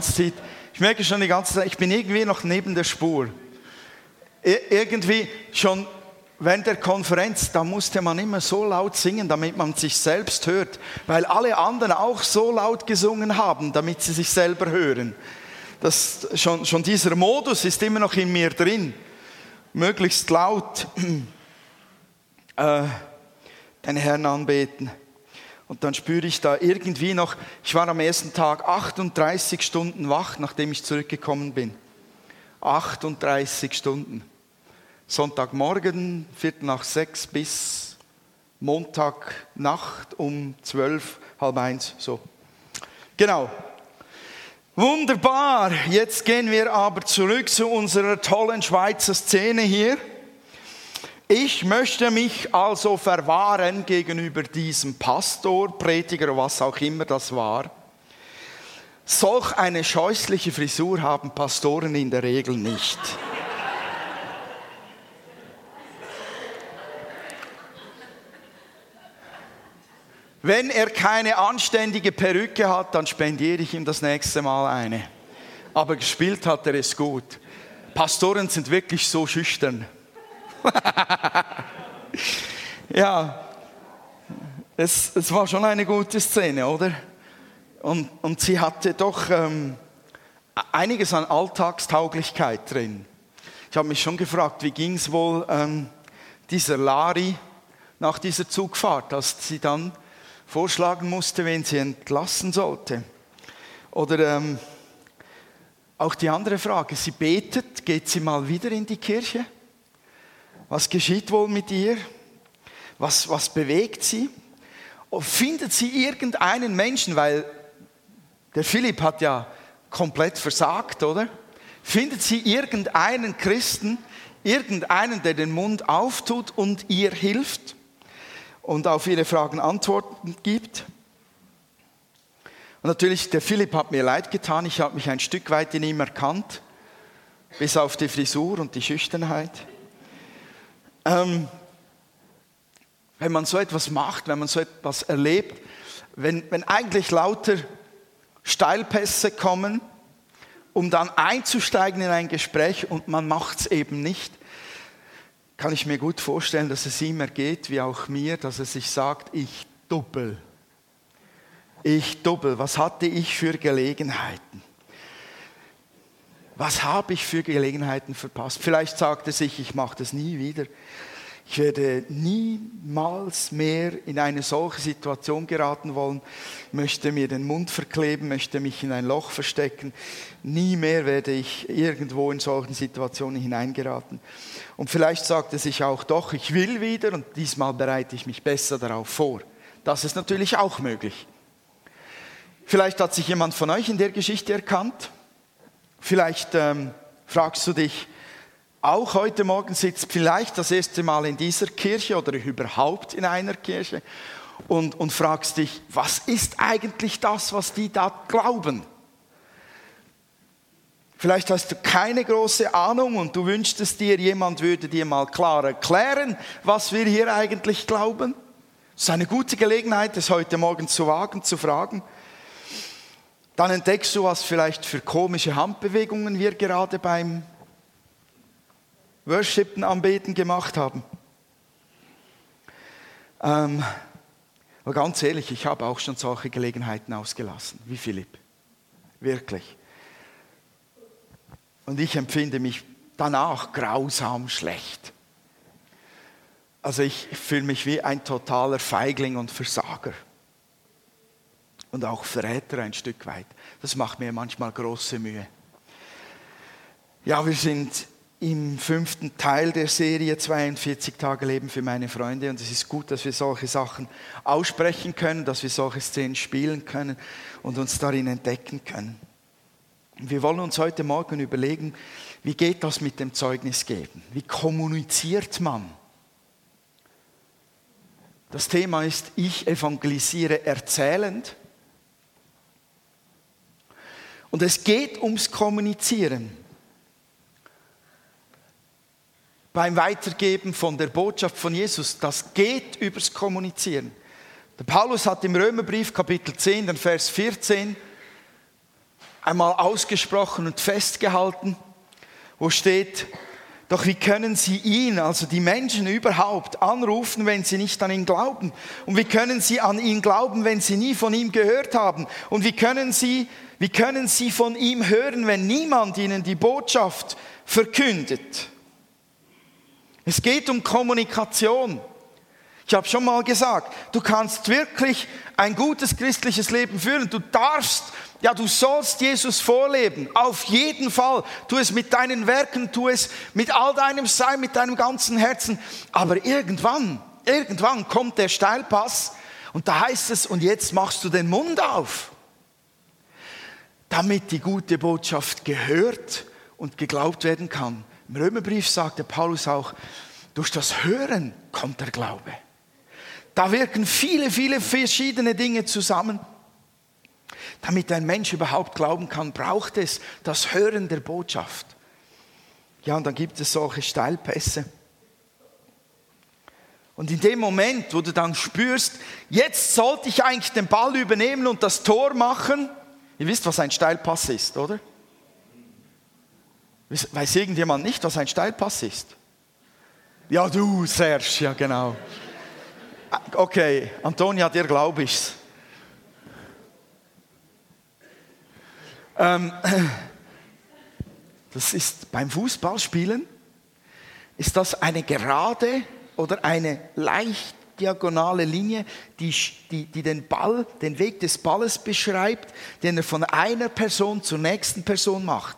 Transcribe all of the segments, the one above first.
ganze Zeit, ich merke schon die ganze Zeit, ich bin irgendwie noch neben der Spur. irgendwie schon während der Konferenz, da musste man immer so laut singen, damit man sich selbst hört, weil alle anderen auch so laut gesungen haben, damit sie sich selber hören. Das, schon, schon dieser Modus ist immer noch in mir drin, möglichst laut äh, den Herrn anbeten. Und dann spüre ich da irgendwie noch, ich war am ersten Tag 38 Stunden wach, nachdem ich zurückgekommen bin. 38 Stunden. Sonntagmorgen, Viertel nach sechs bis Montagnacht um zwölf, halb eins, so. Genau. Wunderbar. Jetzt gehen wir aber zurück zu unserer tollen Schweizer Szene hier. Ich möchte mich also verwahren gegenüber diesem Pastor, Prediger, was auch immer das war. Solch eine scheußliche Frisur haben Pastoren in der Regel nicht. Wenn er keine anständige Perücke hat, dann spendiere ich ihm das nächste Mal eine. Aber gespielt hat er es gut. Pastoren sind wirklich so schüchtern. ja, es, es war schon eine gute Szene, oder? Und, und sie hatte doch ähm, einiges an Alltagstauglichkeit drin. Ich habe mich schon gefragt, wie ging es wohl ähm, dieser Lari nach dieser Zugfahrt, als sie dann vorschlagen musste, wen sie entlassen sollte. Oder ähm, auch die andere Frage, sie betet, geht sie mal wieder in die Kirche? Was geschieht wohl mit ihr? Was, was bewegt sie? Und findet sie irgendeinen Menschen, weil der Philipp hat ja komplett versagt, oder? Findet sie irgendeinen Christen, irgendeinen, der den Mund auftut und ihr hilft? und auf ihre Fragen Antworten gibt. Und natürlich, der Philipp hat mir leid getan, ich habe mich ein Stück weit in ihm erkannt, bis auf die Frisur und die Schüchternheit. Ähm, wenn man so etwas macht, wenn man so etwas erlebt, wenn, wenn eigentlich lauter Steilpässe kommen, um dann einzusteigen in ein Gespräch und man macht es eben nicht, kann ich mir gut vorstellen, dass es ihm ergeht, wie auch mir, dass er sich sagt, ich doppel. Ich doppel. Was hatte ich für Gelegenheiten? Was habe ich für Gelegenheiten verpasst? Vielleicht sagt er sich, ich mache das nie wieder. Ich werde niemals mehr in eine solche Situation geraten wollen, möchte mir den Mund verkleben, möchte mich in ein Loch verstecken. Nie mehr werde ich irgendwo in solchen Situationen hineingeraten. Und vielleicht sagt er sich auch doch, ich will wieder und diesmal bereite ich mich besser darauf vor. Das ist natürlich auch möglich. Vielleicht hat sich jemand von euch in der Geschichte erkannt. Vielleicht ähm, fragst du dich, auch heute Morgen sitzt vielleicht das erste Mal in dieser Kirche oder überhaupt in einer Kirche und, und fragst dich, was ist eigentlich das, was die da glauben? Vielleicht hast du keine große Ahnung und du wünschtest dir, jemand würde dir mal klar erklären, was wir hier eigentlich glauben. Es ist eine gute Gelegenheit, es heute Morgen zu wagen, zu fragen. Dann entdeckst du, was vielleicht für komische Handbewegungen wir gerade beim Worshipen, Anbeten gemacht haben. Ähm, aber ganz ehrlich, ich habe auch schon solche Gelegenheiten ausgelassen, wie Philipp. Wirklich. Und ich empfinde mich danach grausam schlecht. Also ich fühle mich wie ein totaler Feigling und Versager. Und auch Verräter ein Stück weit. Das macht mir manchmal große Mühe. Ja, wir sind im fünften Teil der Serie 42 Tage Leben für meine Freunde. Und es ist gut, dass wir solche Sachen aussprechen können, dass wir solche Szenen spielen können und uns darin entdecken können. Wir wollen uns heute Morgen überlegen, wie geht das mit dem Zeugnis geben? Wie kommuniziert man? Das Thema ist, ich evangelisiere erzählend. Und es geht ums Kommunizieren. beim Weitergeben von der Botschaft von Jesus, das geht übers Kommunizieren. Der Paulus hat im Römerbrief Kapitel 10, den Vers 14, einmal ausgesprochen und festgehalten, wo steht, doch wie können sie ihn, also die Menschen überhaupt, anrufen, wenn sie nicht an ihn glauben? Und wie können sie an ihn glauben, wenn sie nie von ihm gehört haben? Und wie können sie, wie können sie von ihm hören, wenn niemand ihnen die Botschaft verkündet? Es geht um Kommunikation. Ich habe schon mal gesagt, du kannst wirklich ein gutes christliches Leben führen. Du darfst, ja, du sollst Jesus vorleben. Auf jeden Fall. Tu es mit deinen Werken, tu es mit all deinem Sein, mit deinem ganzen Herzen. Aber irgendwann, irgendwann kommt der Steilpass und da heißt es, und jetzt machst du den Mund auf, damit die gute Botschaft gehört und geglaubt werden kann. Im Römerbrief sagt der Paulus auch, durch das Hören kommt der Glaube. Da wirken viele, viele verschiedene Dinge zusammen. Damit ein Mensch überhaupt glauben kann, braucht es das Hören der Botschaft. Ja, und dann gibt es solche Steilpässe. Und in dem Moment, wo du dann spürst, jetzt sollte ich eigentlich den Ball übernehmen und das Tor machen, ihr wisst, was ein Steilpass ist, oder? Weiß irgendjemand nicht, was ein Steilpass ist? Ja, du, Serge, ja genau. Okay, Antonia, dir glaube ich's. Ähm, das ist beim Fußballspielen, ist das eine gerade oder eine leicht diagonale Linie, die, die, die den Ball, den Weg des Balles beschreibt, den er von einer Person zur nächsten Person macht.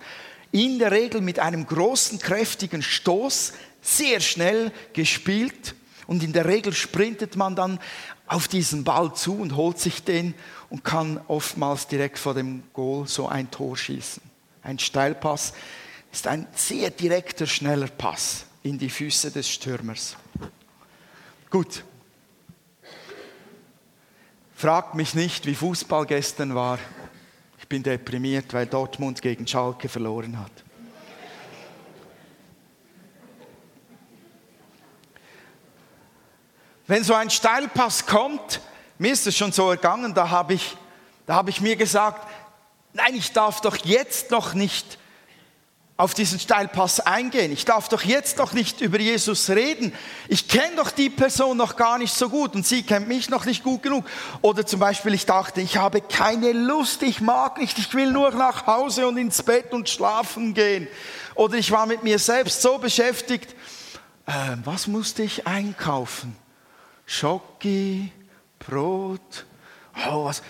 In der Regel mit einem großen, kräftigen Stoß, sehr schnell gespielt und in der Regel sprintet man dann auf diesen Ball zu und holt sich den und kann oftmals direkt vor dem Goal so ein Tor schießen. Ein Steilpass ist ein sehr direkter, schneller Pass in die Füße des Stürmers. Gut. Fragt mich nicht, wie Fußball gestern war. Ich bin deprimiert, weil Dortmund gegen Schalke verloren hat. Wenn so ein Steilpass kommt, mir ist es schon so ergangen, da habe ich, da habe ich mir gesagt, nein, ich darf doch jetzt noch nicht auf diesen Steilpass eingehen. Ich darf doch jetzt noch nicht über Jesus reden. Ich kenne doch die Person noch gar nicht so gut und sie kennt mich noch nicht gut genug. Oder zum Beispiel, ich dachte, ich habe keine Lust, ich mag nicht, ich will nur nach Hause und ins Bett und schlafen gehen. Oder ich war mit mir selbst so beschäftigt, äh, was musste ich einkaufen? Schoki, Brot. Oh, was.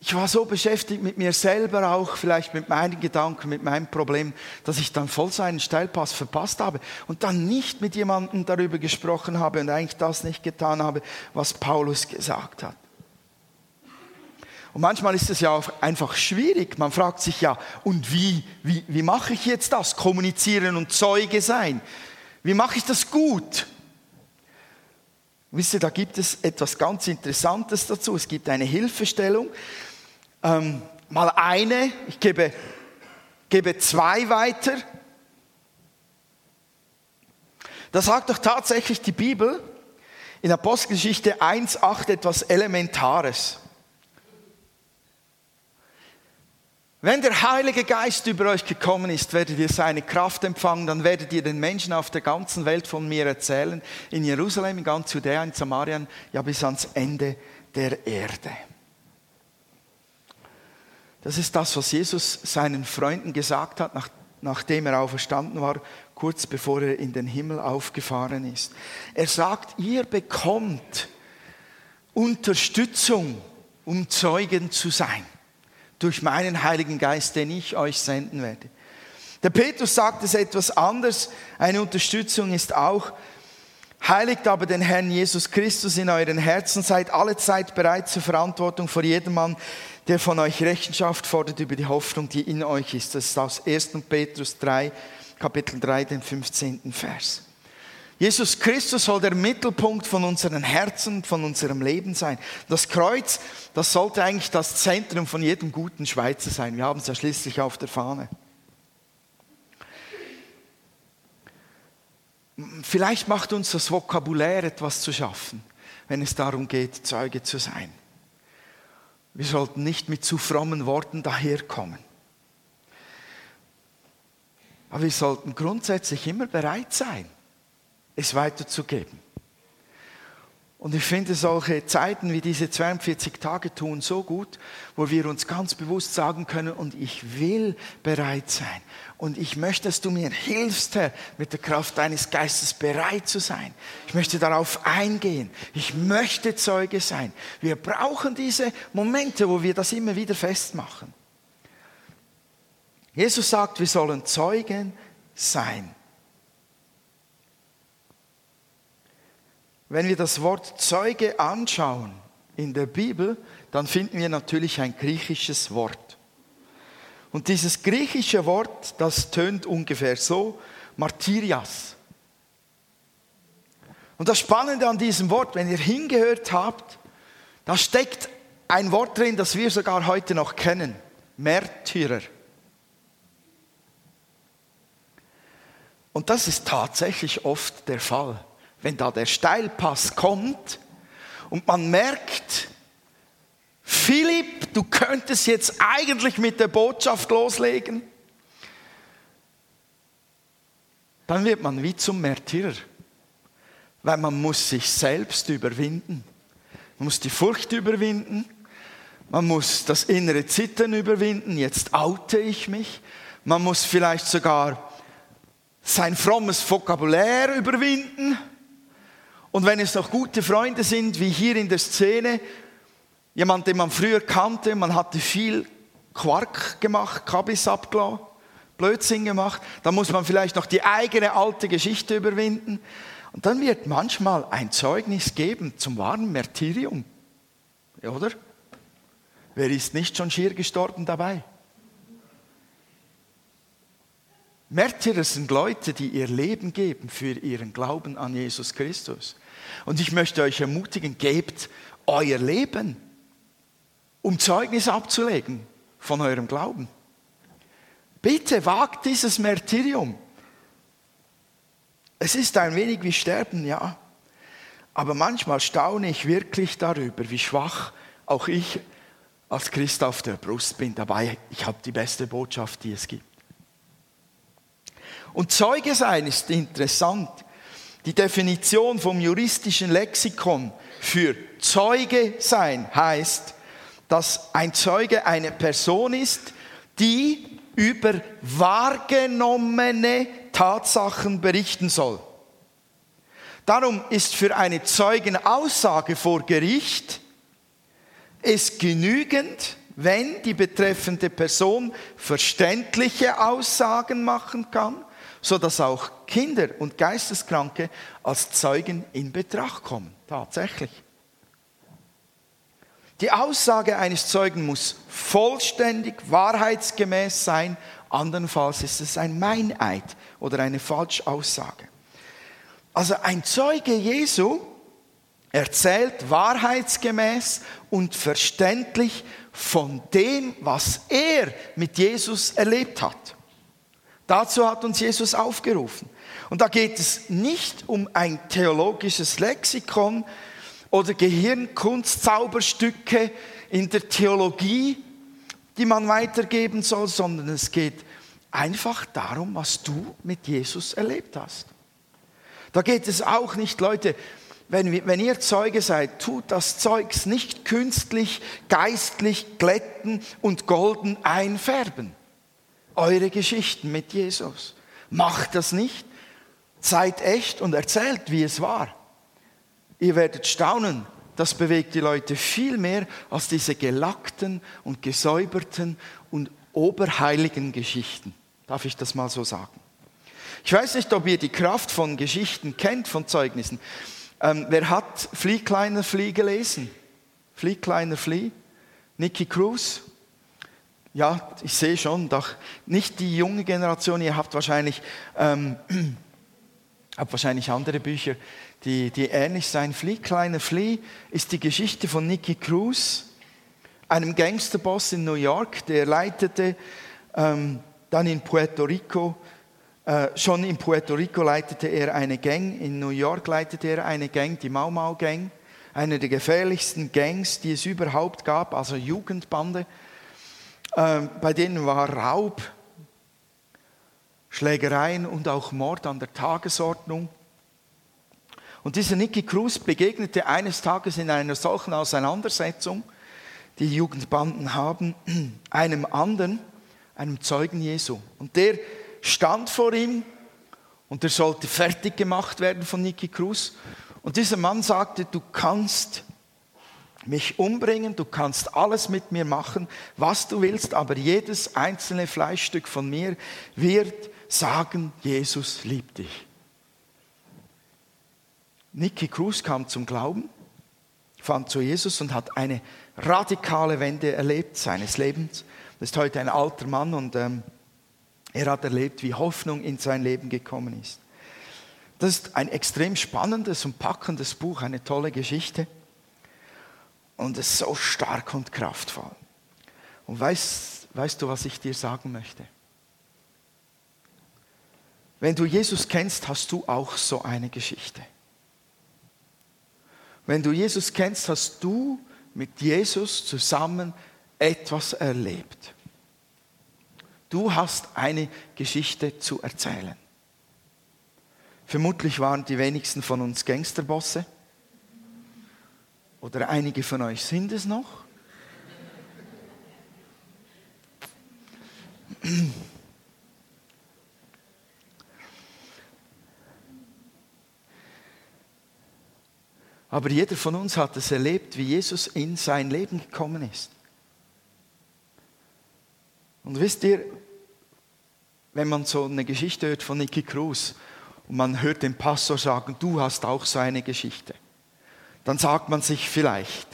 Ich war so beschäftigt mit mir selber auch, vielleicht mit meinen Gedanken, mit meinem Problem, dass ich dann voll so einen Steilpass verpasst habe und dann nicht mit jemandem darüber gesprochen habe und eigentlich das nicht getan habe, was Paulus gesagt hat. Und manchmal ist es ja auch einfach schwierig. Man fragt sich ja, und wie, wie, wie mache ich jetzt das? Kommunizieren und Zeuge sein. Wie mache ich das gut? Wisst ihr, da gibt es etwas ganz Interessantes dazu. Es gibt eine Hilfestellung. Ähm, mal eine, ich gebe, gebe zwei weiter. Da sagt doch tatsächlich die Bibel in Apostelgeschichte 1,8 etwas Elementares. Wenn der Heilige Geist über euch gekommen ist, werdet ihr seine Kraft empfangen, dann werdet ihr den Menschen auf der ganzen Welt von mir erzählen, in Jerusalem, in ganz Judäa, in Samarien, ja bis ans Ende der Erde. Das ist das, was Jesus seinen Freunden gesagt hat, nach, nachdem er auferstanden war, kurz bevor er in den Himmel aufgefahren ist. Er sagt, ihr bekommt Unterstützung, um Zeugen zu sein durch meinen Heiligen Geist, den ich euch senden werde. Der Petrus sagt es etwas anders. Eine Unterstützung ist auch, heiligt aber den Herrn Jesus Christus in euren Herzen, seid alle Zeit bereit zur Verantwortung vor jedem Mann, der von euch Rechenschaft fordert über die Hoffnung, die in euch ist. Das ist aus 1. Petrus 3, Kapitel 3, den 15. Vers. Jesus Christus soll der Mittelpunkt von unseren Herzen, von unserem Leben sein. Das Kreuz, das sollte eigentlich das Zentrum von jedem guten Schweizer sein. Wir haben es ja schließlich auf der Fahne. Vielleicht macht uns das Vokabular etwas zu schaffen, wenn es darum geht, Zeuge zu sein. Wir sollten nicht mit zu frommen Worten daherkommen. Aber wir sollten grundsätzlich immer bereit sein, es weiterzugeben. Und ich finde solche Zeiten wie diese 42 Tage tun so gut, wo wir uns ganz bewusst sagen können, und ich will bereit sein. Und ich möchte, dass du mir hilfst, Herr, mit der Kraft deines Geistes bereit zu sein. Ich möchte darauf eingehen. Ich möchte Zeuge sein. Wir brauchen diese Momente, wo wir das immer wieder festmachen. Jesus sagt, wir sollen Zeugen sein. Wenn wir das Wort Zeuge anschauen in der Bibel, dann finden wir natürlich ein griechisches Wort. Und dieses griechische Wort, das tönt ungefähr so, Martyrias. Und das Spannende an diesem Wort, wenn ihr hingehört habt, da steckt ein Wort drin, das wir sogar heute noch kennen, Märtyrer. Und das ist tatsächlich oft der Fall wenn da der Steilpass kommt und man merkt, Philipp, du könntest jetzt eigentlich mit der Botschaft loslegen, dann wird man wie zum Märtyrer, weil man muss sich selbst überwinden. Man muss die Furcht überwinden, man muss das innere Zittern überwinden, jetzt oute ich mich, man muss vielleicht sogar sein frommes Vokabulär überwinden, und wenn es noch gute Freunde sind, wie hier in der Szene, jemand, den man früher kannte, man hatte viel Quark gemacht, Kabis abgelassen, Blödsinn gemacht, dann muss man vielleicht noch die eigene alte Geschichte überwinden. Und dann wird manchmal ein Zeugnis geben zum wahren Märtyrium. Oder? Wer ist nicht schon schier gestorben dabei? Märtyrer sind Leute, die ihr Leben geben für ihren Glauben an Jesus Christus. Und ich möchte euch ermutigen, gebt euer Leben, um Zeugnis abzulegen von eurem Glauben. Bitte wagt dieses Märtyrium. Es ist ein wenig wie Sterben, ja. Aber manchmal staune ich wirklich darüber, wie schwach auch ich als Christ auf der Brust bin. Dabei, ich habe die beste Botschaft, die es gibt. Und Zeuge sein ist interessant. Die Definition vom juristischen Lexikon für Zeuge sein heißt, dass ein Zeuge eine Person ist, die über wahrgenommene Tatsachen berichten soll. Darum ist für eine Zeugenaussage vor Gericht es genügend, wenn die betreffende Person verständliche Aussagen machen kann so dass auch Kinder und Geisteskranke als Zeugen in Betracht kommen. Tatsächlich. Die Aussage eines Zeugen muss vollständig, wahrheitsgemäß sein, andernfalls ist es ein Meineid oder eine Falschaussage. Also ein Zeuge Jesu erzählt wahrheitsgemäß und verständlich von dem, was er mit Jesus erlebt hat. Dazu hat uns Jesus aufgerufen. Und da geht es nicht um ein theologisches Lexikon oder Gehirnkunstzauberstücke in der Theologie, die man weitergeben soll, sondern es geht einfach darum, was du mit Jesus erlebt hast. Da geht es auch nicht, Leute, wenn, wenn ihr Zeuge seid, tut das Zeugs nicht künstlich, geistlich glätten und golden einfärben eure Geschichten mit Jesus. Macht das nicht. Seid echt und erzählt, wie es war. Ihr werdet staunen, das bewegt die Leute viel mehr als diese gelackten und gesäuberten und oberheiligen Geschichten. Darf ich das mal so sagen? Ich weiß nicht, ob ihr die Kraft von Geschichten kennt, von Zeugnissen. Ähm, wer hat Flieh, kleiner Flieh gelesen? Flieh, kleiner Flieh? Nicky Cruz? Ja, ich sehe schon, doch nicht die junge Generation, ihr habt wahrscheinlich, ähm, habt wahrscheinlich andere Bücher, die, die ähnlich sein. Flea, kleiner Flea ist die Geschichte von Nicky Cruz, einem Gangsterboss in New York, der leitete ähm, dann in Puerto Rico, äh, schon in Puerto Rico leitete er eine Gang, in New York leitete er eine Gang, die Mau Mau Gang, eine der gefährlichsten Gangs, die es überhaupt gab, also Jugendbande. Ähm, bei denen war Raub, Schlägereien und auch Mord an der Tagesordnung. Und dieser Nicky Cruz begegnete eines Tages in einer solchen Auseinandersetzung, die Jugendbanden haben, einem anderen, einem Zeugen Jesu. Und der stand vor ihm und der sollte fertig gemacht werden von Nicky Cruz. Und dieser Mann sagte, du kannst mich umbringen, du kannst alles mit mir machen, was du willst, aber jedes einzelne Fleischstück von mir wird sagen, Jesus liebt dich. Nicky Cruz kam zum Glauben, fand zu Jesus und hat eine radikale Wende erlebt seines Lebens. Er ist heute ein alter Mann und ähm, er hat erlebt, wie Hoffnung in sein Leben gekommen ist. Das ist ein extrem spannendes und packendes Buch, eine tolle Geschichte. Und es ist so stark und kraftvoll. Und weißt, weißt du, was ich dir sagen möchte? Wenn du Jesus kennst, hast du auch so eine Geschichte. Wenn du Jesus kennst, hast du mit Jesus zusammen etwas erlebt. Du hast eine Geschichte zu erzählen. Vermutlich waren die wenigsten von uns Gangsterbosse. Oder einige von euch sind es noch. Aber jeder von uns hat es erlebt, wie Jesus in sein Leben gekommen ist. Und wisst ihr, wenn man so eine Geschichte hört von Nicky Cruz und man hört den Pastor sagen, du hast auch so eine Geschichte dann sagt man sich vielleicht,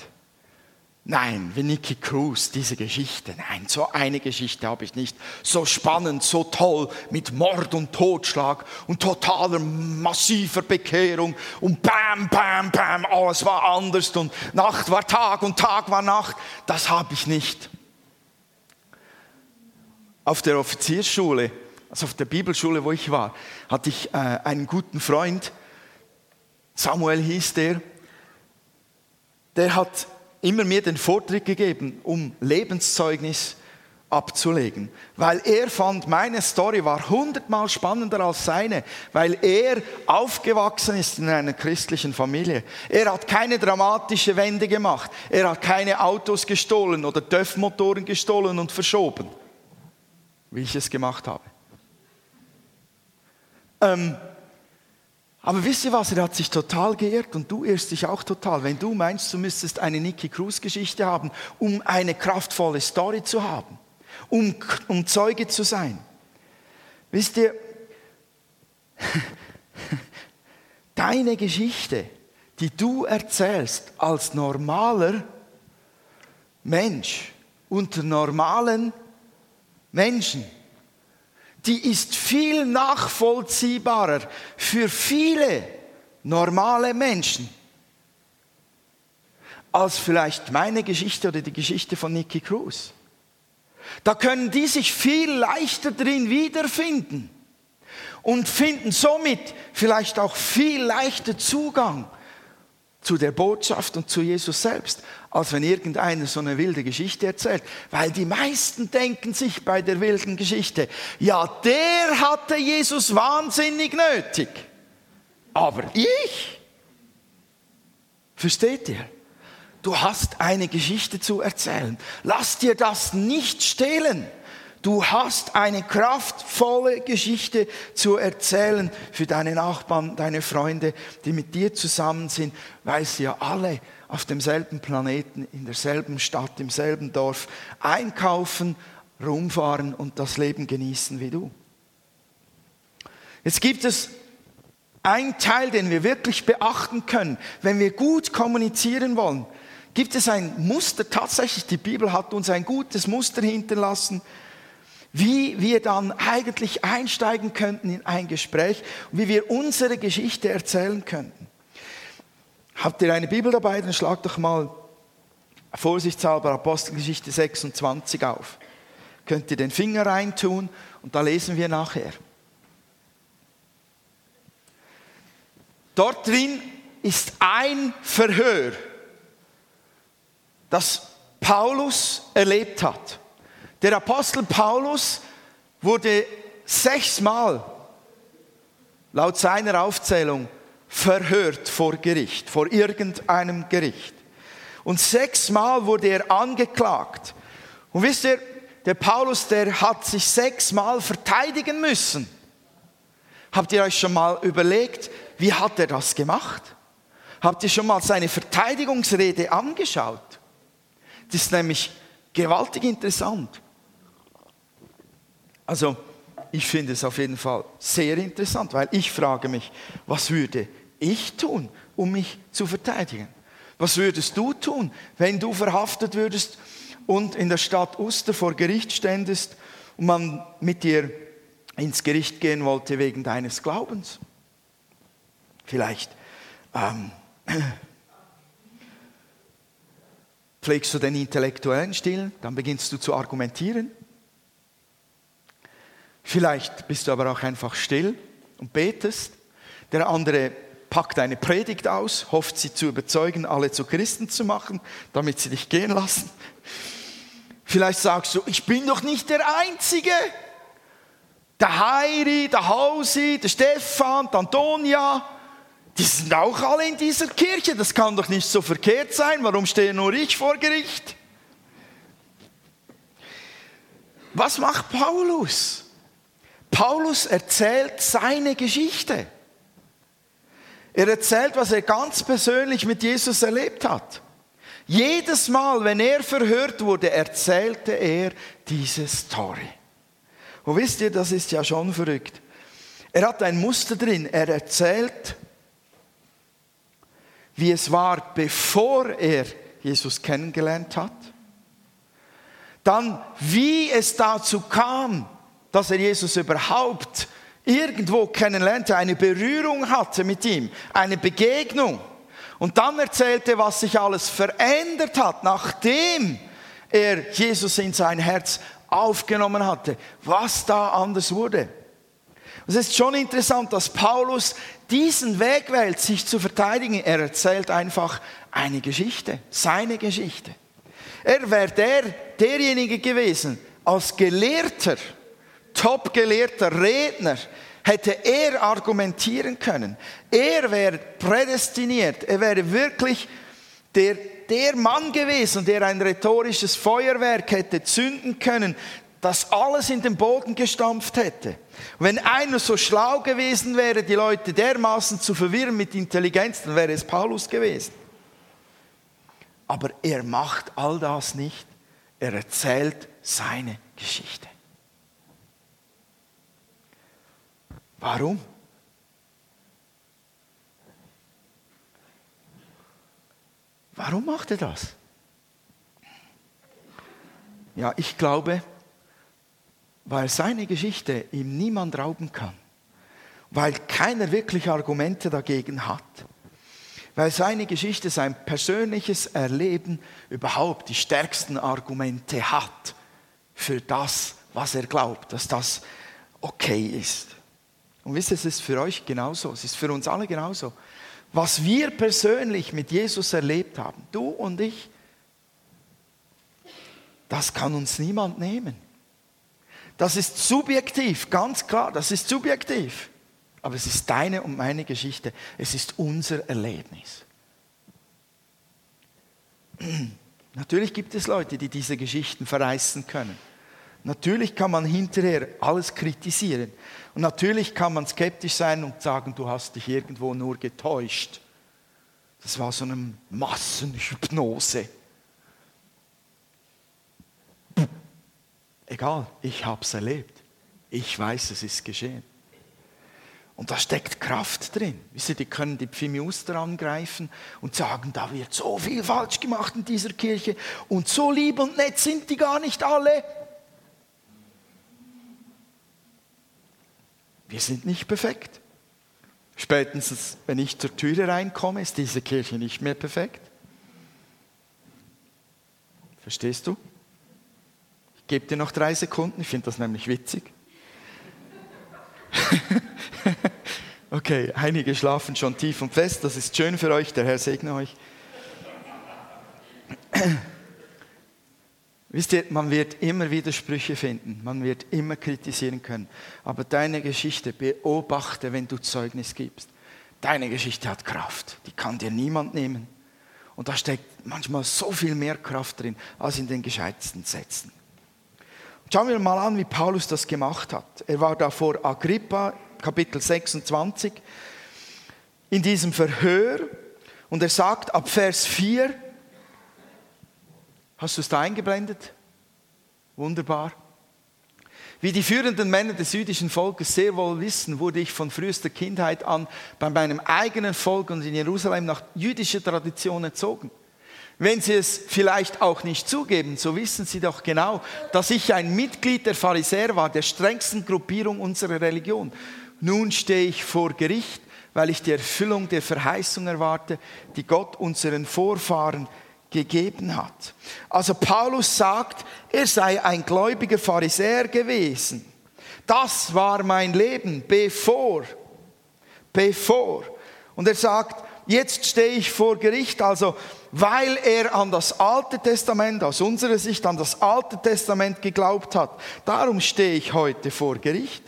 nein, wie Nicky Cruz, diese Geschichte, nein, so eine Geschichte habe ich nicht. So spannend, so toll mit Mord und Totschlag und totaler massiver Bekehrung und bam, bam, bam, alles war anders und Nacht war Tag und Tag war Nacht. Das habe ich nicht. Auf der Offiziersschule, also auf der Bibelschule, wo ich war, hatte ich äh, einen guten Freund, Samuel hieß der, der hat immer mir den Vortritt gegeben, um Lebenszeugnis abzulegen, weil er fand, meine Story war hundertmal spannender als seine, weil er aufgewachsen ist in einer christlichen Familie. Er hat keine dramatische Wende gemacht. Er hat keine Autos gestohlen oder TÜV-Motoren gestohlen und verschoben, wie ich es gemacht habe. Ähm, aber wisst ihr was, er hat sich total geirrt und du irrst dich auch total, wenn du meinst, du müsstest eine Nicky Cruz Geschichte haben, um eine kraftvolle Story zu haben, um, um Zeuge zu sein. Wisst ihr, deine Geschichte, die du erzählst als normaler Mensch unter normalen Menschen, die ist viel nachvollziehbarer für viele normale Menschen als vielleicht meine Geschichte oder die Geschichte von Nicky Cruz. Da können die sich viel leichter drin wiederfinden und finden somit vielleicht auch viel leichter Zugang zu der Botschaft und zu Jesus selbst, als wenn irgendeiner so eine wilde Geschichte erzählt. Weil die meisten denken sich bei der wilden Geschichte, ja, der hatte Jesus wahnsinnig nötig. Aber ich? Versteht ihr? Du hast eine Geschichte zu erzählen. Lass dir das nicht stehlen. Du hast eine kraftvolle Geschichte zu erzählen für deine Nachbarn, deine Freunde, die mit dir zusammen sind, weil sie ja alle auf demselben Planeten, in derselben Stadt, im selben Dorf einkaufen, rumfahren und das Leben genießen wie du. Jetzt gibt es einen Teil, den wir wirklich beachten können, wenn wir gut kommunizieren wollen. Gibt es ein Muster, tatsächlich, die Bibel hat uns ein gutes Muster hinterlassen, wie wir dann eigentlich einsteigen könnten in ein Gespräch wie wir unsere Geschichte erzählen könnten. Habt ihr eine Bibel dabei? Dann schlagt doch mal vorsichtshalber Apostelgeschichte 26 auf. Könnt ihr den Finger reintun und da lesen wir nachher. Dort drin ist ein Verhör, das Paulus erlebt hat. Der Apostel Paulus wurde sechsmal, laut seiner Aufzählung, verhört vor Gericht, vor irgendeinem Gericht. Und sechsmal wurde er angeklagt. Und wisst ihr, der Paulus, der hat sich sechsmal verteidigen müssen. Habt ihr euch schon mal überlegt, wie hat er das gemacht? Habt ihr schon mal seine Verteidigungsrede angeschaut? Das ist nämlich gewaltig interessant. Also, ich finde es auf jeden Fall sehr interessant, weil ich frage mich, was würde ich tun, um mich zu verteidigen? Was würdest du tun, wenn du verhaftet würdest und in der Stadt Uster vor Gericht ständest und man mit dir ins Gericht gehen wollte wegen deines Glaubens? Vielleicht ähm, pflegst du den intellektuellen Stil, dann beginnst du zu argumentieren. Vielleicht bist du aber auch einfach still und betest. Der andere packt eine Predigt aus, hofft sie zu überzeugen, alle zu Christen zu machen, damit sie dich gehen lassen. Vielleicht sagst du, ich bin doch nicht der Einzige. Der Heiri, der Hausi, der Stefan, der Antonia, die sind auch alle in dieser Kirche. Das kann doch nicht so verkehrt sein. Warum stehe nur ich vor Gericht? Was macht Paulus? Paulus erzählt seine Geschichte. Er erzählt, was er ganz persönlich mit Jesus erlebt hat. Jedes Mal, wenn er verhört wurde, erzählte er diese Story. Und wisst ihr, das ist ja schon verrückt. Er hat ein Muster drin. Er erzählt wie es war, bevor er Jesus kennengelernt hat. Dann, wie es dazu kam, dass er Jesus überhaupt irgendwo kennenlernte, eine Berührung hatte mit ihm, eine Begegnung. Und dann erzählte, was sich alles verändert hat, nachdem er Jesus in sein Herz aufgenommen hatte, was da anders wurde. Es ist schon interessant, dass Paulus diesen Weg wählt, sich zu verteidigen. Er erzählt einfach eine Geschichte, seine Geschichte. Er wäre der, derjenige gewesen, als Gelehrter, Top-Gelehrter, Redner, hätte er argumentieren können. Er wäre prädestiniert, er wäre wirklich der, der Mann gewesen, der ein rhetorisches Feuerwerk hätte zünden können, das alles in den Boden gestampft hätte. wenn einer so schlau gewesen wäre, die Leute dermaßen zu verwirren mit Intelligenz, dann wäre es Paulus gewesen. Aber er macht all das nicht. Er erzählt seine Geschichte. Warum? Warum macht er das? Ja, ich glaube, weil seine Geschichte ihm niemand rauben kann, weil keiner wirklich Argumente dagegen hat, weil seine Geschichte, sein persönliches Erleben überhaupt die stärksten Argumente hat für das, was er glaubt, dass das okay ist. Und wisst ihr, es ist für euch genauso, es ist für uns alle genauso. Was wir persönlich mit Jesus erlebt haben, du und ich, das kann uns niemand nehmen. Das ist subjektiv, ganz klar, das ist subjektiv. Aber es ist deine und meine Geschichte. Es ist unser Erlebnis. Natürlich gibt es Leute, die diese Geschichten verreißen können. Natürlich kann man hinterher alles kritisieren. Und natürlich kann man skeptisch sein und sagen, du hast dich irgendwo nur getäuscht. Das war so eine Massenhypnose. Egal, ich habe es erlebt. Ich weiß, es ist geschehen. Und da steckt Kraft drin. Wisst ihr, die können die Pfimiuster angreifen und sagen, da wird so viel falsch gemacht in dieser Kirche und so lieb und nett sind die gar nicht alle. Wir sind nicht perfekt. Spätestens, wenn ich zur Türe reinkomme, ist diese Kirche nicht mehr perfekt. Verstehst du? Gebt dir noch drei Sekunden, ich finde das nämlich witzig. okay, einige schlafen schon tief und fest, das ist schön für euch, der Herr segne euch. Wisst ihr, man wird immer Widersprüche finden, man wird immer kritisieren können. Aber deine Geschichte beobachte, wenn du Zeugnis gibst. Deine Geschichte hat Kraft, die kann dir niemand nehmen. Und da steckt manchmal so viel mehr Kraft drin als in den gescheitsten Sätzen. Schauen wir mal an, wie Paulus das gemacht hat. Er war da vor Agrippa, Kapitel 26, in diesem Verhör und er sagt ab Vers 4, Hast du es da eingeblendet? Wunderbar. Wie die führenden Männer des jüdischen Volkes sehr wohl wissen, wurde ich von frühester Kindheit an bei meinem eigenen Volk und in Jerusalem nach jüdischer Tradition erzogen. Wenn Sie es vielleicht auch nicht zugeben, so wissen Sie doch genau, dass ich ein Mitglied der Pharisäer war, der strengsten Gruppierung unserer Religion. Nun stehe ich vor Gericht, weil ich die Erfüllung der Verheißung erwarte, die Gott unseren Vorfahren gegeben hat. Also Paulus sagt, er sei ein gläubiger Pharisäer gewesen. Das war mein Leben, bevor, bevor. Und er sagt, jetzt stehe ich vor Gericht, also weil er an das Alte Testament, aus unserer Sicht an das Alte Testament geglaubt hat. Darum stehe ich heute vor Gericht.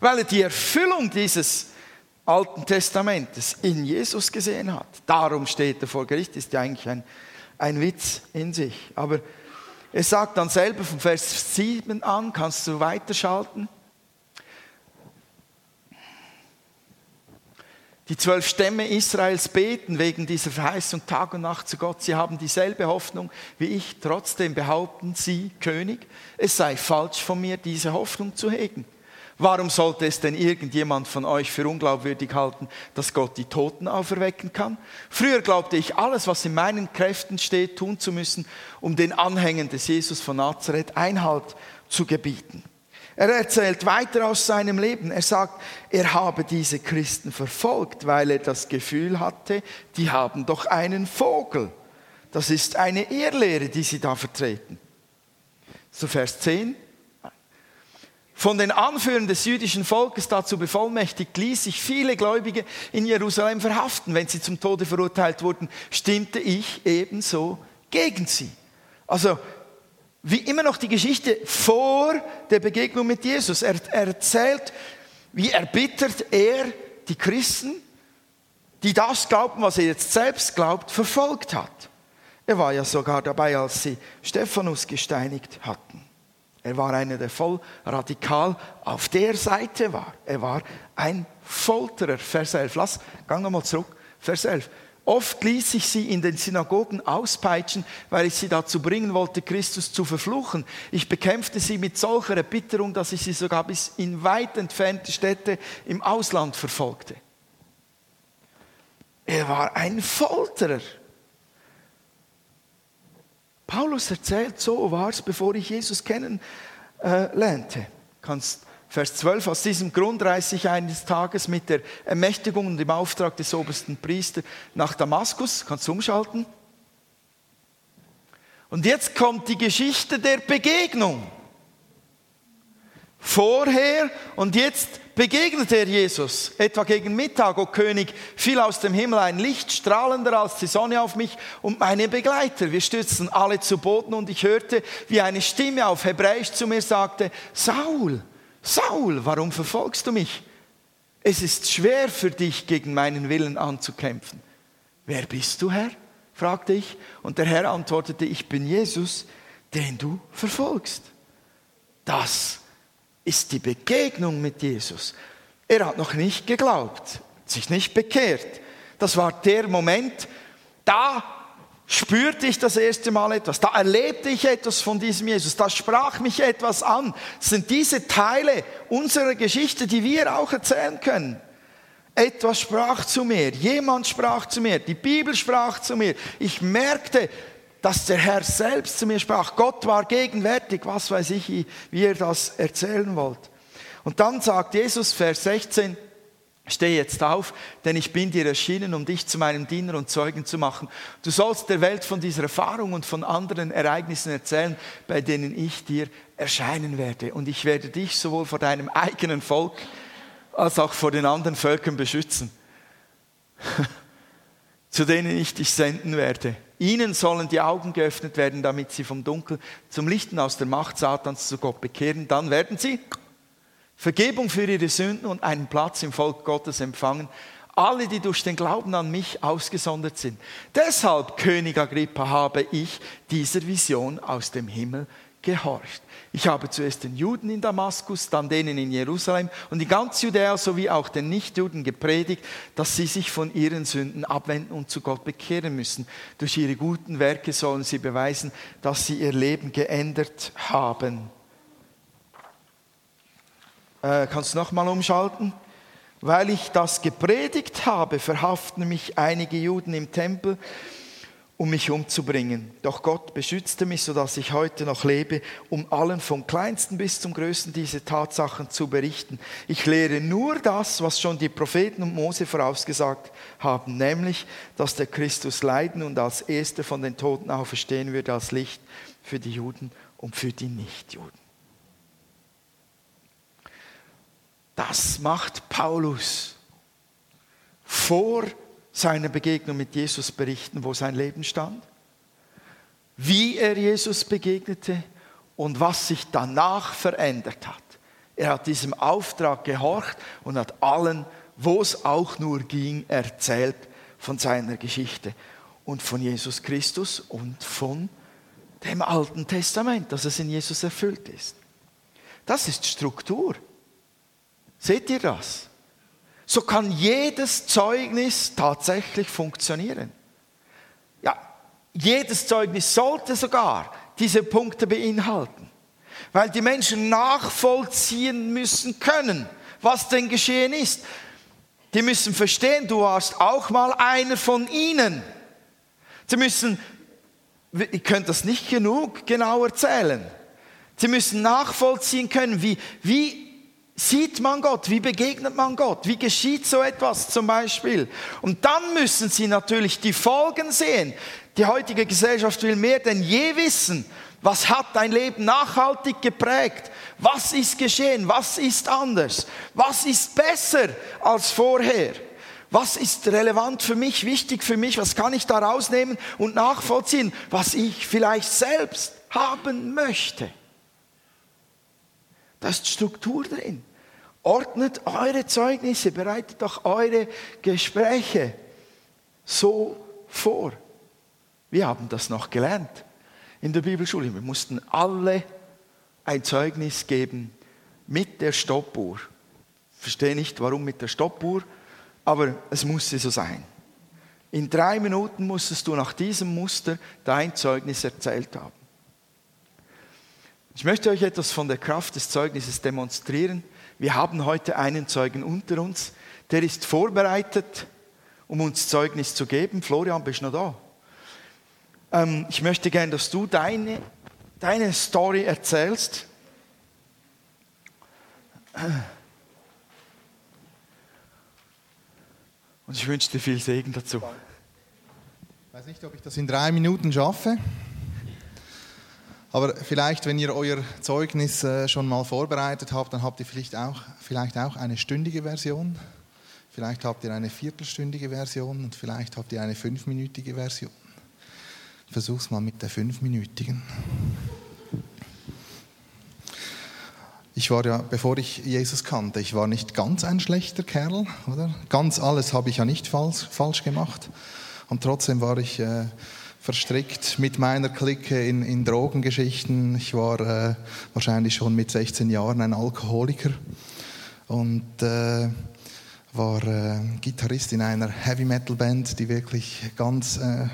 Weil er die Erfüllung dieses Alten Testamentes in Jesus gesehen hat. Darum steht er vor Gericht, ist ja eigentlich ein, ein Witz in sich. Aber er sagt dann selber von Vers 7 an, kannst du weiterschalten. Die zwölf Stämme Israels beten wegen dieser Verheißung Tag und Nacht zu Gott. Sie haben dieselbe Hoffnung wie ich. Trotzdem behaupten sie, König, es sei falsch von mir, diese Hoffnung zu hegen. Warum sollte es denn irgendjemand von euch für unglaubwürdig halten, dass Gott die Toten auferwecken kann? Früher glaubte ich, alles, was in meinen Kräften steht, tun zu müssen, um den Anhängern des Jesus von Nazareth Einhalt zu gebieten. Er erzählt weiter aus seinem Leben. Er sagt, er habe diese Christen verfolgt, weil er das Gefühl hatte, die haben doch einen Vogel. Das ist eine Irrlehre, die sie da vertreten. So Vers 10 von den Anführern des jüdischen Volkes dazu bevollmächtigt, ließ sich viele Gläubige in Jerusalem verhaften. Wenn sie zum Tode verurteilt wurden, stimmte ich ebenso gegen sie. Also wie immer noch die Geschichte vor der Begegnung mit Jesus. Er, er erzählt, wie erbittert er die Christen, die das glaubten, was er jetzt selbst glaubt, verfolgt hat. Er war ja sogar dabei, als sie Stephanus gesteinigt hatten. Er war einer, der voll radikal auf der Seite war. Er war ein Folterer. Vers 11. Lass, gang nochmal zurück. Vers 11. Oft ließ ich sie in den Synagogen auspeitschen, weil ich sie dazu bringen wollte, Christus zu verfluchen. Ich bekämpfte sie mit solcher Erbitterung, dass ich sie sogar bis in weit entfernte Städte im Ausland verfolgte. Er war ein Folterer. Paulus erzählt, so war es, bevor ich Jesus kennenlernte. Kannst Vers 12, aus diesem Grund reiste ich eines Tages mit der Ermächtigung und im Auftrag des obersten Priesters nach Damaskus. Kannst du umschalten? Und jetzt kommt die Geschichte der Begegnung. Vorher und jetzt begegnet er Jesus. Etwa gegen Mittag, o oh König, fiel aus dem Himmel ein Licht, strahlender als die Sonne auf mich und meine Begleiter. Wir stürzten alle zu Boden und ich hörte, wie eine Stimme auf Hebräisch zu mir sagte, Saul, Saul, warum verfolgst du mich? Es ist schwer für dich, gegen meinen Willen anzukämpfen. Wer bist du, Herr? fragte ich. Und der Herr antwortete, ich bin Jesus, den du verfolgst. Das ist die Begegnung mit Jesus. Er hat noch nicht geglaubt, sich nicht bekehrt. Das war der Moment, da spürte ich das erste Mal etwas, da erlebte ich etwas von diesem Jesus, da sprach mich etwas an. Das sind diese Teile unserer Geschichte, die wir auch erzählen können. Etwas sprach zu mir, jemand sprach zu mir, die Bibel sprach zu mir. Ich merkte, dass der Herr selbst zu mir sprach. Gott war gegenwärtig, was weiß ich, wie er das erzählen wollte. Und dann sagt Jesus, Vers 16, Steh jetzt auf, denn ich bin dir erschienen, um dich zu meinem Diener und Zeugen zu machen. Du sollst der Welt von dieser Erfahrung und von anderen Ereignissen erzählen, bei denen ich dir erscheinen werde. Und ich werde dich sowohl vor deinem eigenen Volk als auch vor den anderen Völkern beschützen, zu denen ich dich senden werde. Ihnen sollen die Augen geöffnet werden, damit sie vom Dunkel zum Lichten aus der Macht Satans zu Gott bekehren. Dann werden sie Vergebung für ihre Sünden und einen Platz im Volk Gottes empfangen. Alle, die durch den Glauben an mich ausgesondert sind. Deshalb, König Agrippa, habe ich dieser Vision aus dem Himmel gehorcht. Ich habe zuerst den Juden in Damaskus, dann denen in Jerusalem und in ganz Judäa sowie auch den Nichtjuden gepredigt, dass sie sich von ihren Sünden abwenden und zu Gott bekehren müssen. Durch ihre guten Werke sollen sie beweisen, dass sie ihr Leben geändert haben. Äh, kannst du nochmal umschalten? Weil ich das gepredigt habe, verhaften mich einige Juden im Tempel, um mich umzubringen. Doch Gott beschützte mich, sodass ich heute noch lebe, um allen vom kleinsten bis zum größten diese Tatsachen zu berichten. Ich lehre nur das, was schon die Propheten und Mose vorausgesagt haben, nämlich, dass der Christus leiden und als Erster von den Toten auferstehen würde als Licht für die Juden und für die Nichtjuden. Das macht Paulus vor seiner Begegnung mit Jesus berichten, wo sein Leben stand, wie er Jesus begegnete und was sich danach verändert hat. Er hat diesem Auftrag gehorcht und hat allen, wo es auch nur ging, erzählt von seiner Geschichte und von Jesus Christus und von dem Alten Testament, dass es in Jesus erfüllt ist. Das ist Struktur. Seht ihr das? So kann jedes Zeugnis tatsächlich funktionieren. Ja, jedes Zeugnis sollte sogar diese Punkte beinhalten, weil die Menschen nachvollziehen müssen können, was denn geschehen ist. Die müssen verstehen, du warst auch mal einer von ihnen. Sie müssen, ihr könnt das nicht genug genau erzählen. Sie müssen nachvollziehen können, wie, wie sieht man Gott? Wie begegnet man Gott? Wie geschieht so etwas zum Beispiel? Und dann müssen sie natürlich die Folgen sehen. Die heutige Gesellschaft will mehr denn je wissen, was hat dein Leben nachhaltig geprägt? Was ist geschehen? Was ist anders? Was ist besser als vorher? Was ist relevant für mich, wichtig für mich? Was kann ich da rausnehmen und nachvollziehen, was ich vielleicht selbst haben möchte? Da ist Struktur drin. Ordnet eure Zeugnisse, bereitet doch eure Gespräche so vor. Wir haben das noch gelernt in der Bibelschule. Wir mussten alle ein Zeugnis geben mit der Stoppuhr. Ich verstehe nicht, warum mit der Stoppuhr, aber es musste so sein. In drei Minuten musstest du nach diesem Muster dein Zeugnis erzählt haben. Ich möchte euch etwas von der Kraft des Zeugnisses demonstrieren. Wir haben heute einen Zeugen unter uns, der ist vorbereitet, um uns Zeugnis zu geben. Florian, bist du noch da? Ähm, ich möchte gerne, dass du deine, deine Story erzählst. Und ich wünsche dir viel Segen dazu. Ich weiß nicht, ob ich das in drei Minuten schaffe. Aber vielleicht, wenn ihr euer Zeugnis äh, schon mal vorbereitet habt, dann habt ihr vielleicht auch, vielleicht auch eine stündige Version. Vielleicht habt ihr eine viertelstündige Version und vielleicht habt ihr eine fünfminütige Version. Versuch's mal mit der fünfminütigen. Ich war ja, bevor ich Jesus kannte, ich war nicht ganz ein schlechter Kerl, oder? Ganz alles habe ich ja nicht falsch, falsch gemacht. Und trotzdem war ich äh, verstrickt mit meiner Clique in, in Drogengeschichten. Ich war äh, wahrscheinlich schon mit 16 Jahren ein Alkoholiker und äh, war äh, Gitarrist in einer Heavy Metal Band, die wirklich ganz, äh,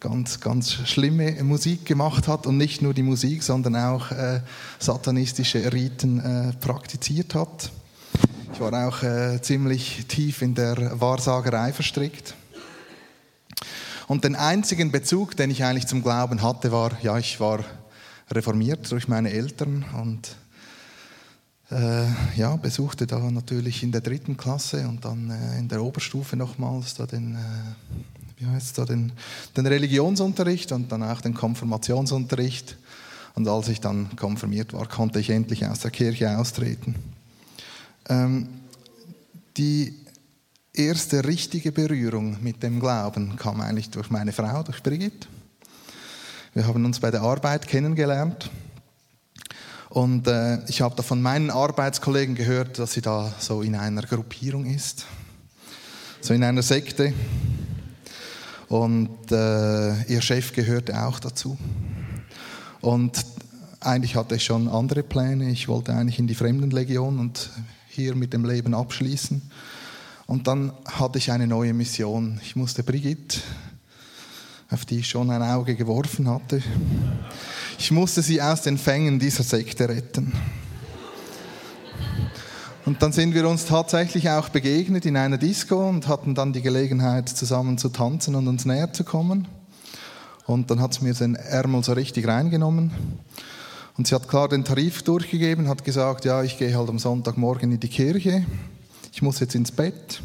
ganz, ganz schlimme Musik gemacht hat und nicht nur die Musik, sondern auch äh, satanistische Riten äh, praktiziert hat. Ich war auch ziemlich tief in der Wahrsagerei verstrickt. Und den einzigen Bezug, den ich eigentlich zum Glauben hatte, war, ja, ich war reformiert durch meine Eltern und äh, ja, besuchte da natürlich in der dritten Klasse und dann äh, in der Oberstufe nochmals da den, äh, wie heißt da, den, den Religionsunterricht und dann auch den Konfirmationsunterricht. Und als ich dann konfirmiert war, konnte ich endlich aus der Kirche austreten. Ähm, die erste richtige Berührung mit dem Glauben kam eigentlich durch meine Frau, durch Brigitte. Wir haben uns bei der Arbeit kennengelernt. Und äh, ich habe da von meinen Arbeitskollegen gehört, dass sie da so in einer Gruppierung ist, so in einer Sekte. Und äh, ihr Chef gehörte auch dazu. Und eigentlich hatte ich schon andere Pläne. Ich wollte eigentlich in die Fremdenlegion und hier mit dem Leben abschließen. Und dann hatte ich eine neue Mission. Ich musste Brigitte, auf die ich schon ein Auge geworfen hatte, ich musste sie aus den Fängen dieser Sekte retten. Und dann sind wir uns tatsächlich auch begegnet in einer Disco und hatten dann die Gelegenheit, zusammen zu tanzen und uns näher zu kommen. Und dann hat sie mir den Ärmel so richtig reingenommen. Und sie hat klar den Tarif durchgegeben, hat gesagt, ja, ich gehe halt am Sonntagmorgen in die Kirche, ich muss jetzt ins Bett.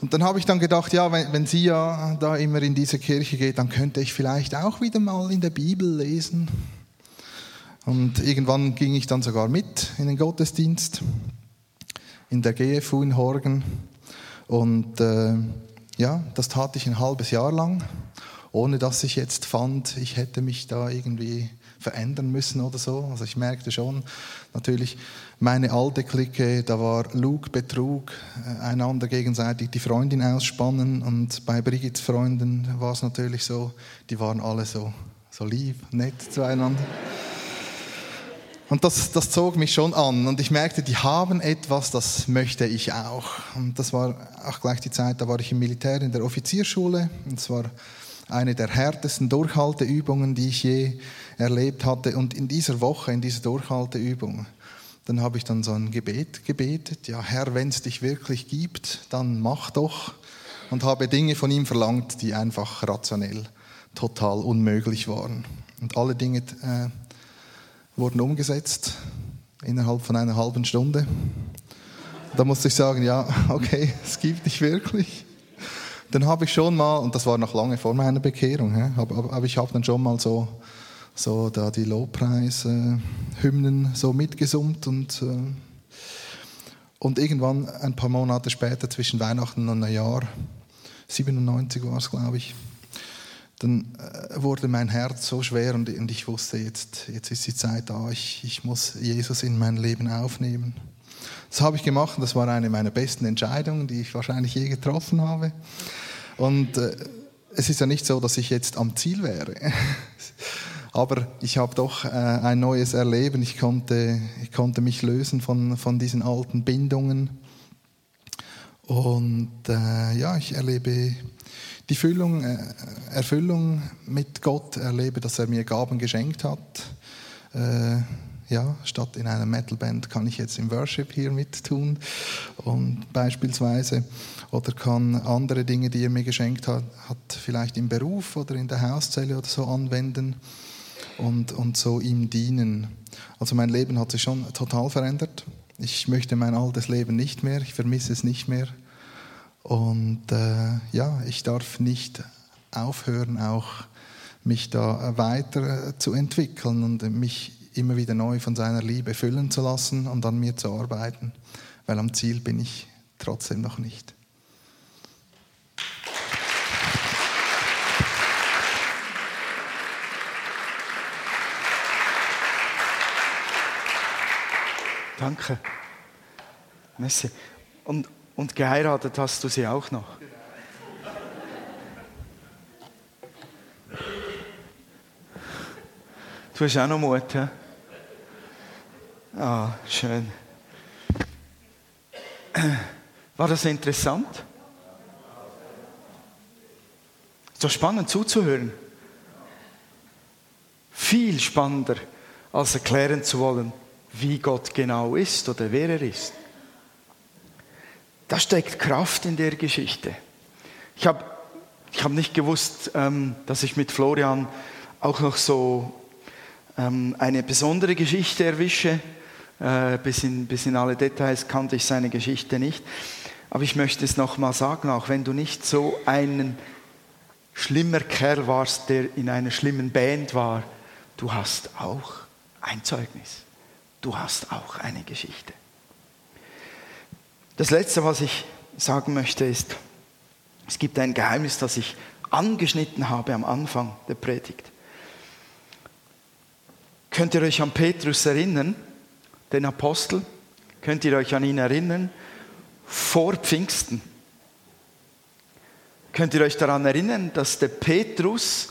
Und dann habe ich dann gedacht, ja, wenn, wenn, sie ja da immer in diese Kirche geht, dann könnte ich vielleicht auch wieder mal in der Bibel lesen. Und irgendwann ging ich dann sogar mit in den Gottesdienst in der GFU in Horgen. Und äh, ja, das tat ich ein halbes Jahr lang, ohne dass ich jetzt fand, ich hätte mich da irgendwie verändern müssen oder so. Also ich merkte schon, natürlich meine alte Clique, da war Lug, Betrug, äh, einander gegenseitig die Freundin ausspannen und bei Brigittes Freunden war es natürlich so, die waren alle so, so lieb, nett zueinander. Und das, das zog mich schon an und ich merkte, die haben etwas, das möchte ich auch. Und das war auch gleich die Zeit, da war ich im Militär in der Offizierschule und es war eine der härtesten Durchhalteübungen, die ich je erlebt hatte. Und in dieser Woche, in dieser Durchhalteübung, dann habe ich dann so ein Gebet gebetet. Ja, Herr, wenn es dich wirklich gibt, dann mach doch. Und habe Dinge von ihm verlangt, die einfach rationell total unmöglich waren. Und alle Dinge äh, wurden umgesetzt innerhalb von einer halben Stunde. Da musste ich sagen, ja, okay, es gibt dich wirklich. Dann habe ich schon mal, und das war noch lange vor meiner Bekehrung, aber, ich habe dann schon mal so so da die Lobpreis-Hymnen so mitgesummt und, äh, und irgendwann ein paar Monate später, zwischen Weihnachten und Neujahr, 97 war es, glaube ich, dann äh, wurde mein Herz so schwer und, und ich wusste, jetzt, jetzt ist die Zeit da, ich, ich muss Jesus in mein Leben aufnehmen. Das habe ich gemacht das war eine meiner besten Entscheidungen, die ich wahrscheinlich je getroffen habe. Und äh, es ist ja nicht so, dass ich jetzt am Ziel wäre. Aber ich habe doch äh, ein neues Erleben. Ich konnte, ich konnte mich lösen von, von diesen alten Bindungen. Und äh, ja, ich erlebe die Füllung, äh, Erfüllung mit Gott, erlebe, dass er mir Gaben geschenkt hat. Äh, ja, statt in einer Metalband kann ich jetzt im Worship hier mit tun und beispielsweise oder kann andere Dinge, die er mir geschenkt hat, hat vielleicht im Beruf oder in der Hauszelle oder so anwenden und, und so ihm dienen. Also mein Leben hat sich schon total verändert. Ich möchte mein altes Leben nicht mehr, ich vermisse es nicht mehr. Und äh, ja, ich darf nicht aufhören, auch mich da weiter zu entwickeln und mich immer wieder neu von seiner Liebe füllen zu lassen und an mir zu arbeiten, weil am Ziel bin ich trotzdem noch nicht. Danke. Messi. Und, und geheiratet hast du sie auch noch? Du hast auch noch Mut, ja? Ah, schön. War das interessant? So spannend zuzuhören. Viel spannender, als erklären zu wollen, wie Gott genau ist oder wer er ist. Da steckt Kraft in der Geschichte. Ich habe ich hab nicht gewusst, ähm, dass ich mit Florian auch noch so ähm, eine besondere Geschichte erwische. Äh, bis, in, bis in alle Details kannte ich seine Geschichte nicht. Aber ich möchte es nochmal sagen, auch wenn du nicht so ein schlimmer Kerl warst, der in einer schlimmen Band war, du hast auch ein Zeugnis du hast auch eine Geschichte. Das Letzte, was ich sagen möchte, ist, es gibt ein Geheimnis, das ich angeschnitten habe am Anfang der Predigt. Könnt ihr euch an Petrus erinnern, den Apostel? Könnt ihr euch an ihn erinnern? Vor Pfingsten. Könnt ihr euch daran erinnern, dass der Petrus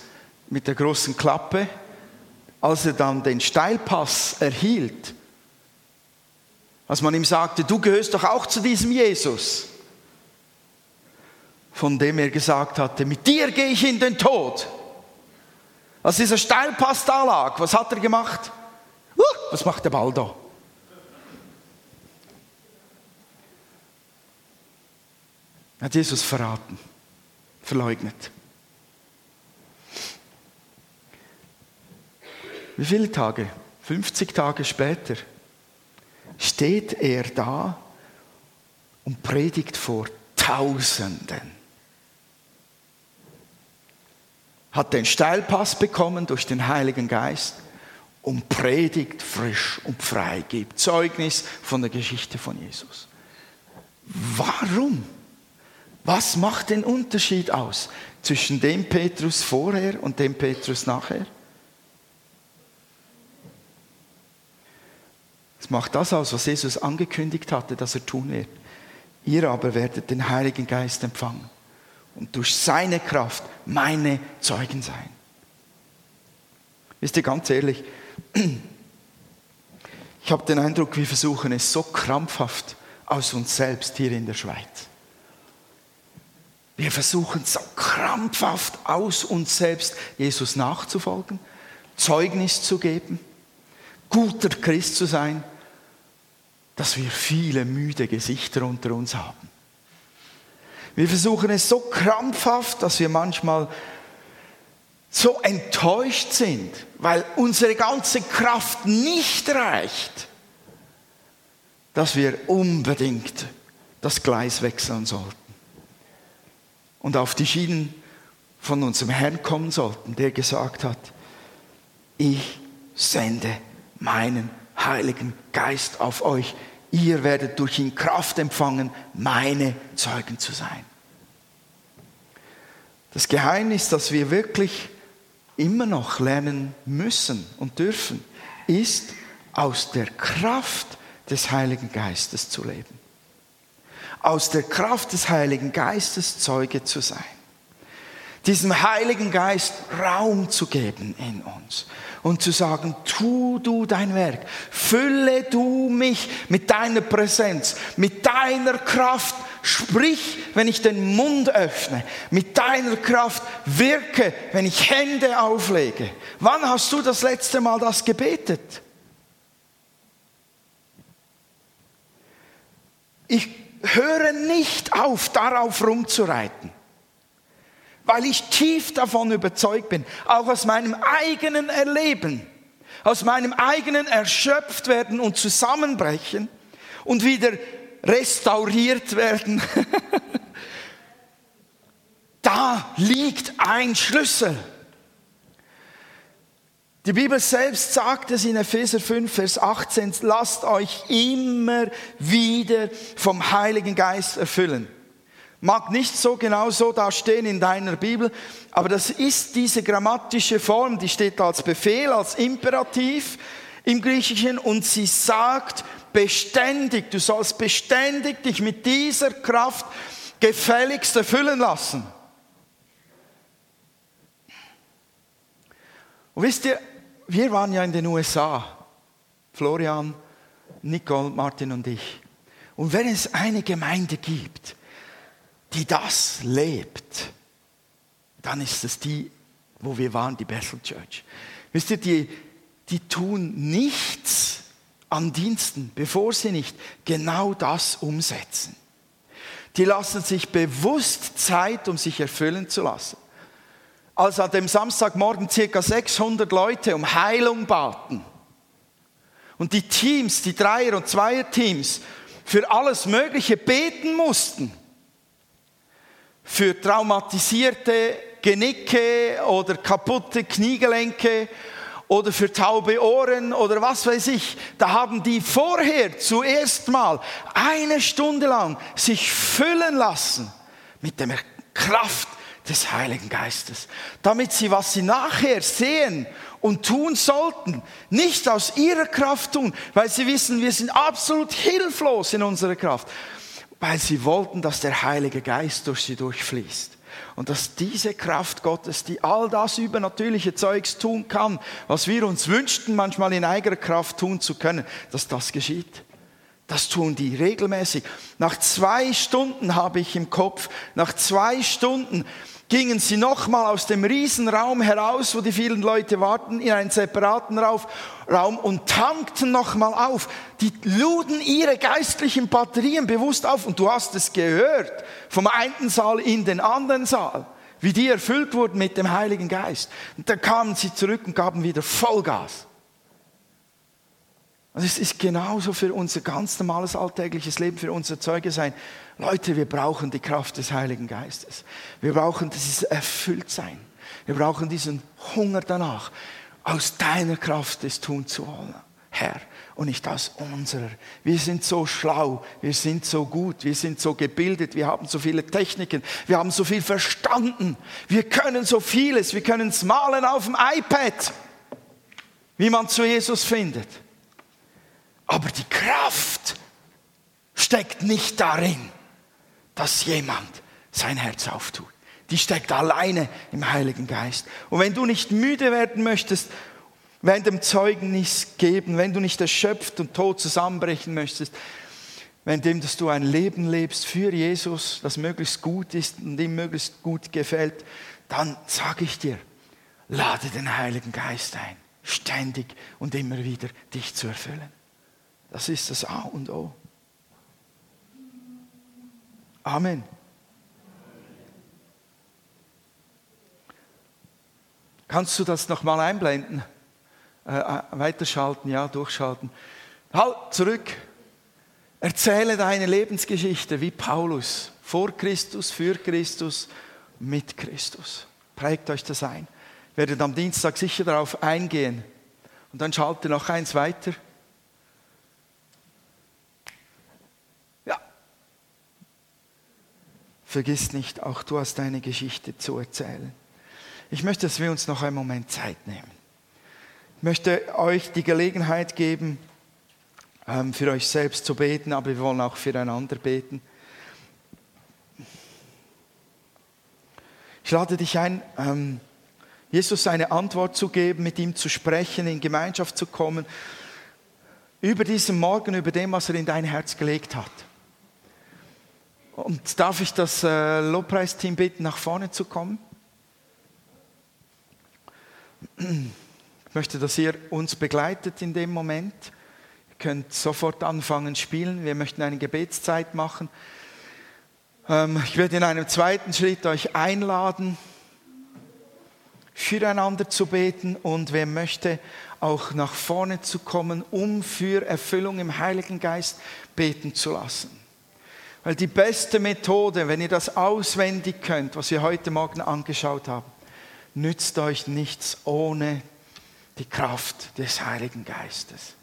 mit der großen Klappe, als er dann den Steilpass erhielt, als man ihm sagte, du gehörst doch auch zu diesem Jesus, von dem er gesagt hatte, mit dir gehe ich in den Tod. Als dieser Steilpass da lag, was hat er gemacht? Uh, was macht der Ball da? Er hat Jesus verraten, verleugnet. Wie viele Tage? 50 Tage später steht er da und predigt vor Tausenden. Hat den Steilpass bekommen durch den Heiligen Geist und predigt frisch und frei, gibt Zeugnis von der Geschichte von Jesus. Warum? Was macht den Unterschied aus zwischen dem Petrus vorher und dem Petrus nachher? Es macht das aus, was Jesus angekündigt hatte, dass er tun wird. Ihr aber werdet den Heiligen Geist empfangen und durch seine Kraft meine Zeugen sein. Wisst ihr ganz ehrlich, ich habe den Eindruck, wir versuchen es so krampfhaft aus uns selbst hier in der Schweiz. Wir versuchen so krampfhaft aus uns selbst Jesus nachzufolgen, Zeugnis zu geben, guter Christ zu sein dass wir viele müde Gesichter unter uns haben. Wir versuchen es so krampfhaft, dass wir manchmal so enttäuscht sind, weil unsere ganze Kraft nicht reicht, dass wir unbedingt das Gleis wechseln sollten und auf die Schienen von unserem Herrn kommen sollten, der gesagt hat, ich sende meinen Heiligen Geist auf euch. Ihr werdet durch ihn Kraft empfangen, meine Zeugen zu sein. Das Geheimnis, das wir wirklich immer noch lernen müssen und dürfen, ist aus der Kraft des Heiligen Geistes zu leben. Aus der Kraft des Heiligen Geistes Zeuge zu sein diesem Heiligen Geist Raum zu geben in uns und zu sagen, tu du dein Werk, fülle du mich mit deiner Präsenz, mit deiner Kraft, sprich, wenn ich den Mund öffne, mit deiner Kraft wirke, wenn ich Hände auflege. Wann hast du das letzte Mal das gebetet? Ich höre nicht auf, darauf rumzureiten weil ich tief davon überzeugt bin, auch aus meinem eigenen Erleben, aus meinem eigenen Erschöpftwerden und Zusammenbrechen und wieder restauriert werden. da liegt ein Schlüssel. Die Bibel selbst sagt es in Epheser 5, Vers 18, lasst euch immer wieder vom Heiligen Geist erfüllen. Mag nicht so genau so da stehen in deiner Bibel, aber das ist diese grammatische Form, die steht als Befehl, als Imperativ im Griechischen und sie sagt beständig, du sollst beständig dich mit dieser Kraft gefälligst erfüllen lassen. Und wisst ihr, wir waren ja in den USA, Florian, Nicole, Martin und ich. Und wenn es eine Gemeinde gibt, die das lebt, dann ist es die, wo wir waren, die Bethel Church. Wisst ihr, die, die tun nichts an Diensten, bevor sie nicht genau das umsetzen. Die lassen sich bewusst Zeit, um sich erfüllen zu lassen. Als an dem Samstagmorgen circa 600 Leute um Heilung baten und die Teams, die Dreier- und Zweier-Teams für alles Mögliche beten mussten, für traumatisierte Genicke oder kaputte Kniegelenke oder für taube Ohren oder was weiß ich. Da haben die vorher zuerst mal eine Stunde lang sich füllen lassen mit der Kraft des Heiligen Geistes, damit sie, was sie nachher sehen und tun sollten, nicht aus ihrer Kraft tun, weil sie wissen, wir sind absolut hilflos in unserer Kraft, weil sie wollten, dass der Heilige Geist durch sie durchfließt. Und dass diese Kraft Gottes, die all das übernatürliche Zeugs tun kann, was wir uns wünschten, manchmal in eigener Kraft tun zu können, dass das geschieht. Das tun die regelmäßig. Nach zwei Stunden habe ich im Kopf, nach zwei Stunden gingen sie nochmal aus dem Riesenraum heraus, wo die vielen Leute warten, in einen separaten Raum und tankten nochmal auf. Die luden ihre geistlichen Batterien bewusst auf und du hast es gehört, vom einen Saal in den anderen Saal, wie die erfüllt wurden mit dem Heiligen Geist. Und dann kamen sie zurück und gaben wieder Vollgas. Und es ist genauso für unser ganz normales alltägliches Leben, für unser Zeuge sein. Leute, wir brauchen die Kraft des Heiligen Geistes. Wir brauchen dieses Erfülltsein. Wir brauchen diesen Hunger danach, aus deiner Kraft es tun zu wollen, Herr, und nicht aus unserer. Wir sind so schlau, wir sind so gut, wir sind so gebildet, wir haben so viele Techniken, wir haben so viel verstanden, wir können so vieles, wir können es malen auf dem iPad, wie man zu Jesus findet. Aber die Kraft steckt nicht darin, dass jemand sein Herz auftut. Die steckt alleine im Heiligen Geist. Und wenn du nicht müde werden möchtest, wenn dem Zeugnis geben, wenn du nicht erschöpft und tot zusammenbrechen möchtest, wenn dem, dass du ein Leben lebst für Jesus, das möglichst gut ist und ihm möglichst gut gefällt, dann sage ich dir, lade den Heiligen Geist ein, ständig und immer wieder dich zu erfüllen. Das ist das A und O. Amen. Kannst du das nochmal einblenden? Äh, äh, weiterschalten, ja, durchschalten. Halt, zurück. Erzähle deine Lebensgeschichte wie Paulus. Vor Christus, für Christus, mit Christus. Prägt euch das ein. Ich werde am Dienstag sicher darauf eingehen. Und dann schalte noch eins weiter. Vergiss nicht, auch du hast deine Geschichte zu erzählen. Ich möchte, dass wir uns noch einen Moment Zeit nehmen. Ich möchte euch die Gelegenheit geben, ähm, für euch selbst zu beten, aber wir wollen auch füreinander beten. Ich lade dich ein, ähm, Jesus eine Antwort zu geben, mit ihm zu sprechen, in Gemeinschaft zu kommen, über diesen Morgen, über dem, was er in dein Herz gelegt hat. Und darf ich das äh, Lobpreisteam bitten, nach vorne zu kommen? Ich möchte, dass ihr uns begleitet in dem Moment. Ihr könnt sofort anfangen spielen. Wir möchten eine Gebetszeit machen. Ähm, ich werde in einem zweiten Schritt euch einladen, füreinander zu beten und wer möchte, auch nach vorne zu kommen, um für Erfüllung im Heiligen Geist beten zu lassen. Weil die beste Methode, wenn ihr das auswendig könnt, was wir heute Morgen angeschaut haben, nützt euch nichts ohne die Kraft des Heiligen Geistes.